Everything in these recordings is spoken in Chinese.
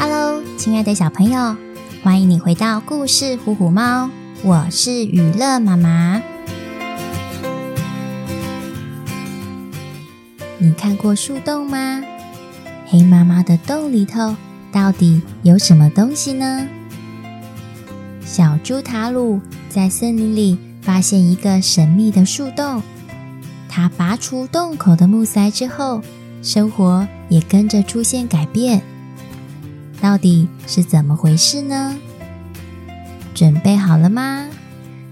Hello，亲爱的小朋友，欢迎你回到故事《虎虎猫》，我是雨乐妈妈。你看过树洞吗？黑麻麻的洞里头到底有什么东西呢？小猪塔鲁在森林里发现一个神秘的树洞，他拔出洞口的木塞之后，生活也跟着出现改变。到底是怎么回事呢？准备好了吗？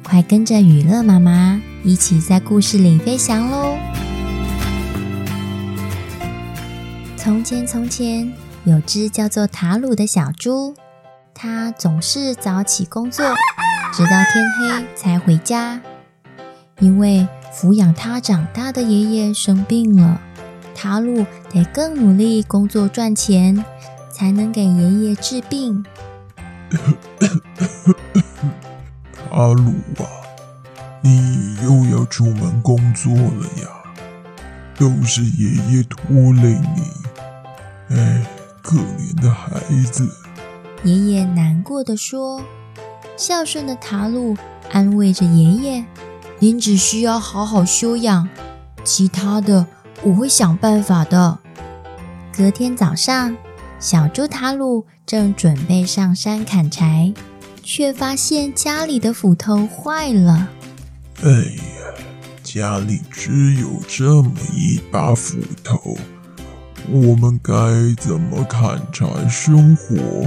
快跟着雨乐妈妈一起在故事里飞翔喽！从前，从前有只叫做塔鲁的小猪，它总是早起工作，直到天黑才回家。因为抚养它长大的爷爷生病了，塔鲁得更努力工作赚钱。才能给爷爷治病。阿鲁啊，你又要出门工作了呀？都是爷爷拖累你。哎，可怜的孩子。爷爷难过的说。孝顺的塔鲁安慰着爷爷：“您只需要好好休养，其他的我会想办法的。”隔天早上。小猪塔鲁正准备上山砍柴，却发现家里的斧头坏了。哎呀，家里只有这么一把斧头，我们该怎么砍柴生火、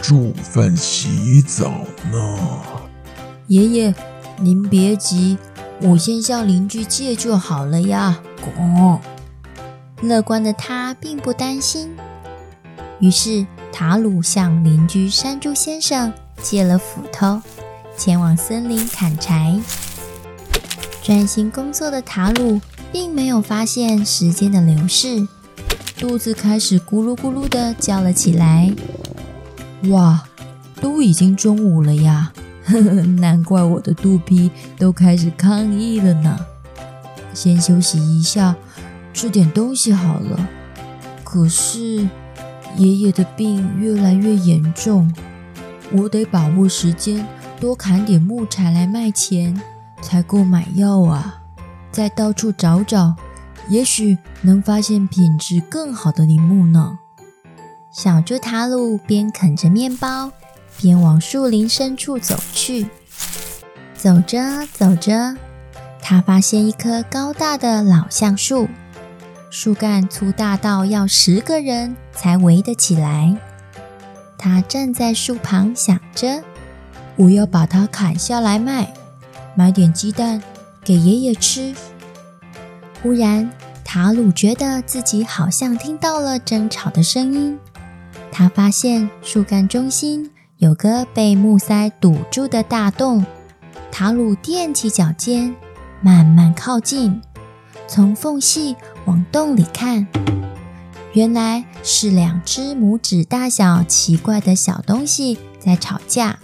煮饭、洗澡呢？爷爷，您别急，我先向邻居借就好了呀。哦，乐观的他并不担心。于是，塔鲁向邻居山猪先生借了斧头，前往森林砍柴。专心工作的塔鲁并没有发现时间的流逝，肚子开始咕噜咕噜地叫了起来。哇，都已经中午了呀！呵呵，难怪我的肚皮都开始抗议了呢。先休息一下，吃点东西好了。可是。爷爷的病越来越严重，我得把握时间，多砍点木柴来卖钱，才够买药啊！再到处找找，也许能发现品质更好的林木呢。小猪塔鲁边啃着面包，边往树林深处走去。走着走着，他发现一棵高大的老橡树。树干粗大到要十个人才围得起来。他站在树旁想着：“我要把它砍下来卖，买点鸡蛋给爷爷吃。”忽然，塔鲁觉得自己好像听到了争吵的声音。他发现树干中心有个被木塞堵住的大洞。塔鲁踮起脚尖，慢慢靠近。从缝隙往洞里看，原来是两只拇指大小奇怪的小东西在吵架。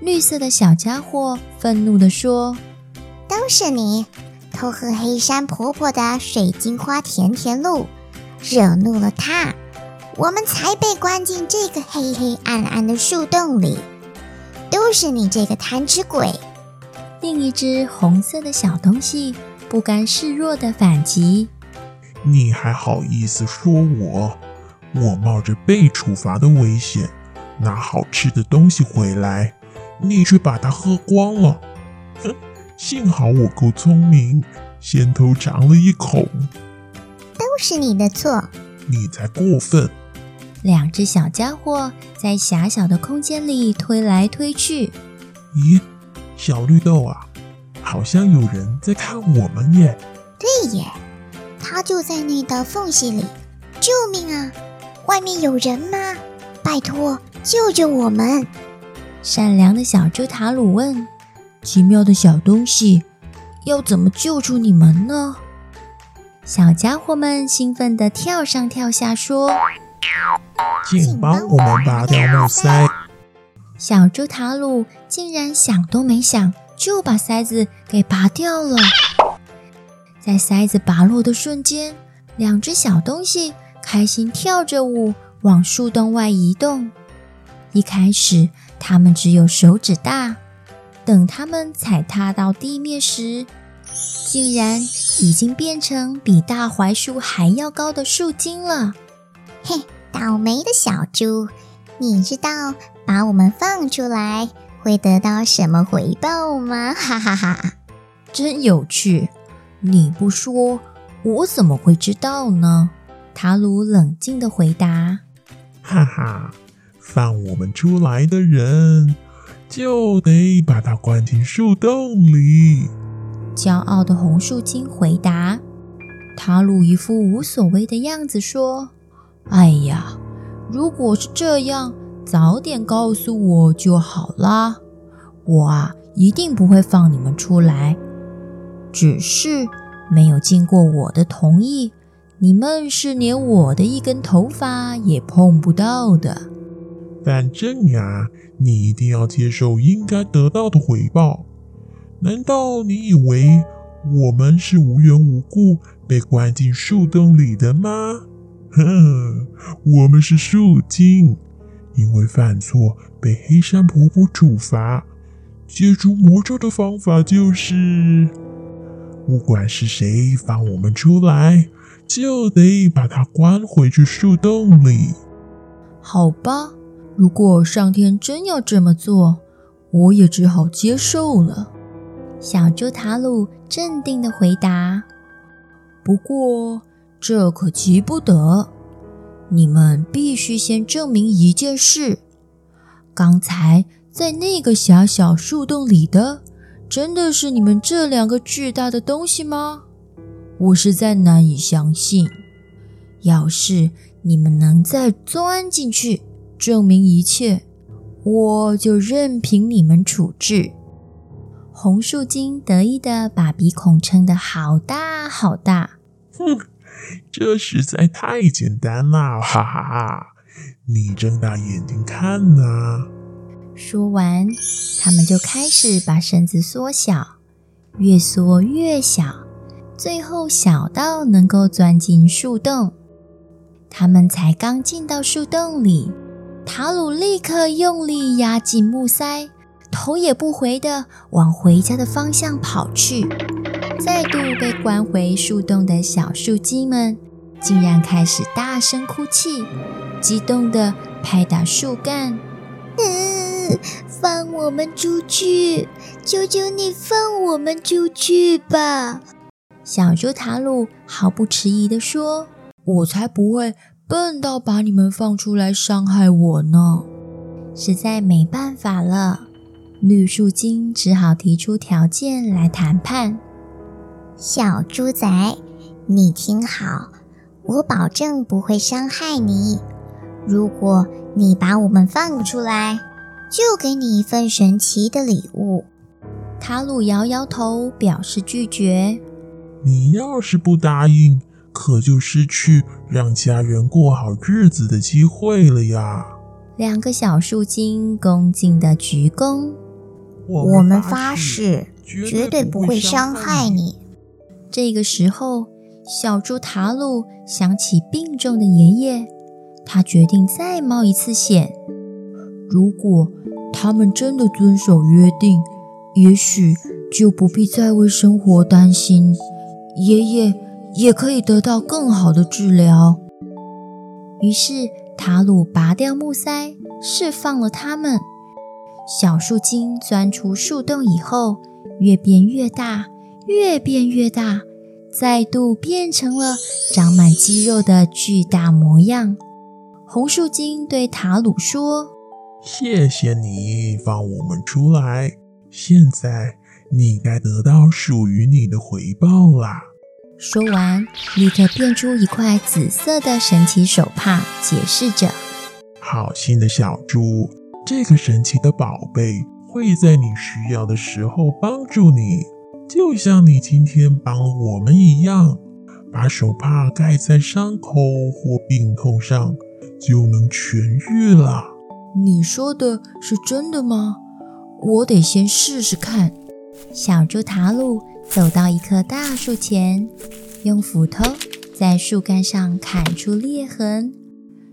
绿色的小家伙愤怒地说：“都是你偷喝黑山婆婆的水晶花甜甜露，惹怒了她，我们才被关进这个黑黑暗暗的树洞里。都是你这个贪吃鬼！”另一只红色的小东西。不甘示弱的反击：“你还好意思说我？我冒着被处罚的危险拿好吃的东西回来，你却把它喝光了。哼！幸好我够聪明，先偷尝了一口。都是你的错，你才过分。”两只小家伙在狭小的空间里推来推去。咦，小绿豆啊！好像有人在看我们耶！对耶，他就在那道缝隙里。救命啊！外面有人吗？拜托，救救我们！善良的小猪塔鲁问：“奇妙的小东西，要怎么救出你们呢？”小家伙们兴奋地跳上跳下，说：“请帮我们拔掉木塞！”小猪塔鲁竟然想都没想。就把塞子给拔掉了，在塞子拔落的瞬间，两只小东西开心跳着舞，往树洞外移动。一开始，它们只有手指大，等它们踩踏到地面时，竟然已经变成比大槐树还要高的树精了。嘿，倒霉的小猪，你知道把我们放出来会得到什么回报吗？哈哈哈哈，真有趣！你不说，我怎么会知道呢？塔鲁冷静的回答：“哈哈，放我们出来的人就得把它关进树洞里。”骄傲的红树精回答：“塔鲁一副无所谓的样子说：‘哎呀，如果是这样，早点告诉我就好啦。我啊，一定不会放你们出来。只是没有经过我的同意，你们是连我的一根头发也碰不到的。反正呀，你一定要接受应该得到的回报。’”难道你以为我们是无缘无故被关进树洞里的吗？哼，我们是树精，因为犯错被黑山婆婆处罚。解除魔咒的方法就是，不管是谁放我们出来，就得把他关回去树洞里。好吧，如果上天真要这么做，我也只好接受了。小猪塔鲁镇定的回答：“不过这可急不得，你们必须先证明一件事：刚才在那个狭小树洞里的，真的是你们这两个巨大的东西吗？我实在难以相信。要是你们能再钻进去，证明一切，我就任凭你们处置。”红树精得意地把鼻孔撑得好大好大，哼，这实在太简单了，哈哈哈！你睁大眼睛看呐！说完，他们就开始把身子缩小，越缩越小，最后小到能够钻进树洞。他们才刚进到树洞里，塔鲁立刻用力压紧木塞。头也不回地往回家的方向跑去，再度被关回树洞的小树精们，竟然开始大声哭泣，激动地拍打树干。嗯，放我们出去！求求你放我们出去吧！小猪塔鲁毫不迟疑地说：“我才不会笨到把你们放出来伤害我呢！实在没办法了。”绿树精只好提出条件来谈判。小猪仔，你听好，我保证不会伤害你。如果你把我们放出来，就给你一份神奇的礼物。塔鲁摇摇头，表示拒绝。你要是不答应，可就失去让家人过好日子的机会了呀。两个小树精恭敬的鞠躬。我们发誓，绝对不会伤害你。这个时候，小猪塔鲁想起病重的爷爷，他决定再冒一次险。如果他们真的遵守约定，也许就不必再为生活担心，爷爷也可以得到更好的治疗。于是，塔鲁拔掉木塞，释放了他们。小树精钻出树洞以后，越变越大，越变越大，再度变成了长满肌肉的巨大模样。红树精对塔鲁说：“谢谢你放我们出来，现在你该得到属于你的回报啦。”说完，立刻变出一块紫色的神奇手帕，解释着：“好心的小猪。”这个神奇的宝贝会在你需要的时候帮助你，就像你今天帮了我们一样。把手帕盖在伤口或病痛上，就能痊愈了。你说的是真的吗？我得先试试看。小猪塔鲁走到一棵大树前，用斧头在树干上砍出裂痕。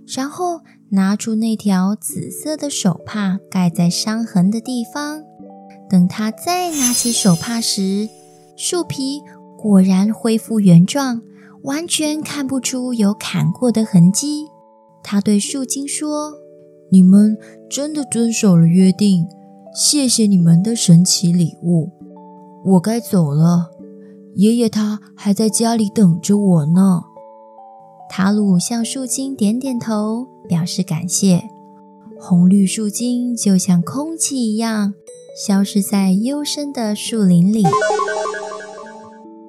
然后拿出那条紫色的手帕盖在伤痕的地方。等他再拿起手帕时，树皮果然恢复原状，完全看不出有砍过的痕迹。他对树精说：“你们真的遵守了约定，谢谢你们的神奇礼物。我该走了，爷爷他还在家里等着我呢。”塔鲁向树精点点头，表示感谢。红绿树精就像空气一样。消失在幽深的树林里。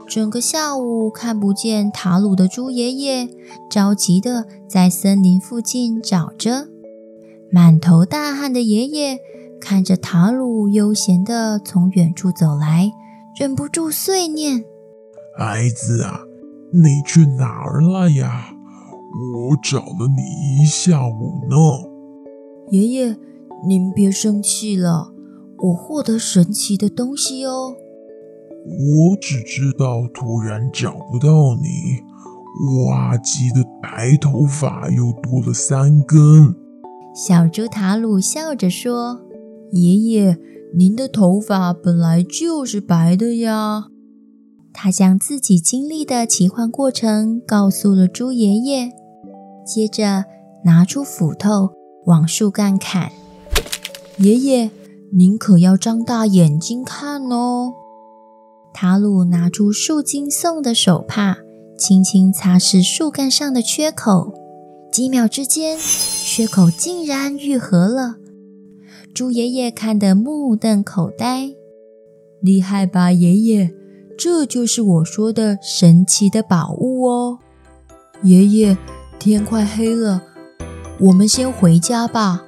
整个下午看不见塔鲁的猪爷爷，着急地在森林附近找着。满头大汗的爷爷看着塔鲁悠闲地从远处走来，忍不住碎念：“孩子啊，你去哪儿了呀？我找了你一下午呢。”爷爷，您别生气了。我获得神奇的东西哦！我只知道突然找不到你，哇唧的白头发又多了三根。小猪塔鲁笑着说：“爷爷，您的头发本来就是白的呀。”他将自己经历的奇幻过程告诉了猪爷爷，接着拿出斧头往树干砍。爷爷。您可要张大眼睛看哦！塔鲁拿出树精送的手帕，轻轻擦拭树干上的缺口。几秒之间，缺口竟然愈合了。猪爷爷看得目瞪口呆。厉害吧，爷爷？这就是我说的神奇的宝物哦！爷爷，天快黑了，我们先回家吧。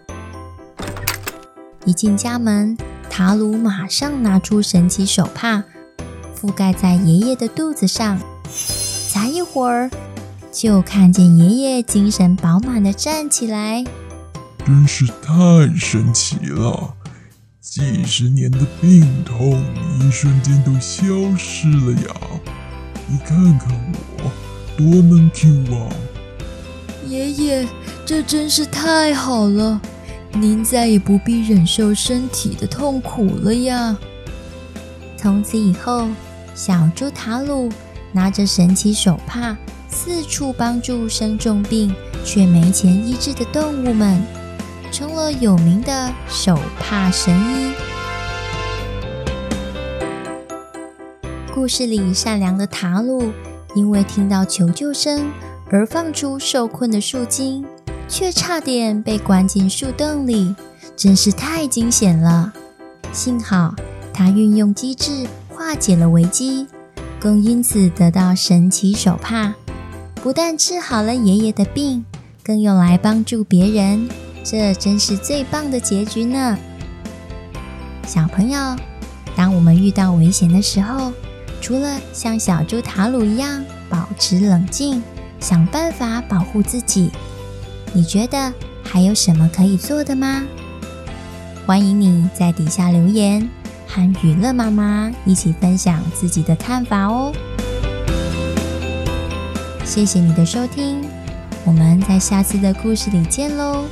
一进家门，塔鲁马上拿出神奇手帕，覆盖在爷爷的肚子上。才一会儿，就看见爷爷精神饱满地站起来。真是太神奇了！几十年的病痛一瞬间都消失了呀！你看看我，多能 Q 啊！爷爷，这真是太好了！您再也不必忍受身体的痛苦了呀！从此以后，小猪塔鲁拿着神奇手帕，四处帮助生重病却没钱医治的动物们，成了有名的手帕神医。故事里善良的塔鲁，因为听到求救声而放出受困的树精。却差点被关进树洞里，真是太惊险了。幸好他运用机智化解了危机，更因此得到神奇手帕，不但治好了爷爷的病，更用来帮助别人。这真是最棒的结局呢！小朋友，当我们遇到危险的时候，除了像小猪塔鲁一样保持冷静，想办法保护自己。你觉得还有什么可以做的吗？欢迎你在底下留言，和娱乐妈妈一起分享自己的看法哦。谢谢你的收听，我们在下次的故事里见喽。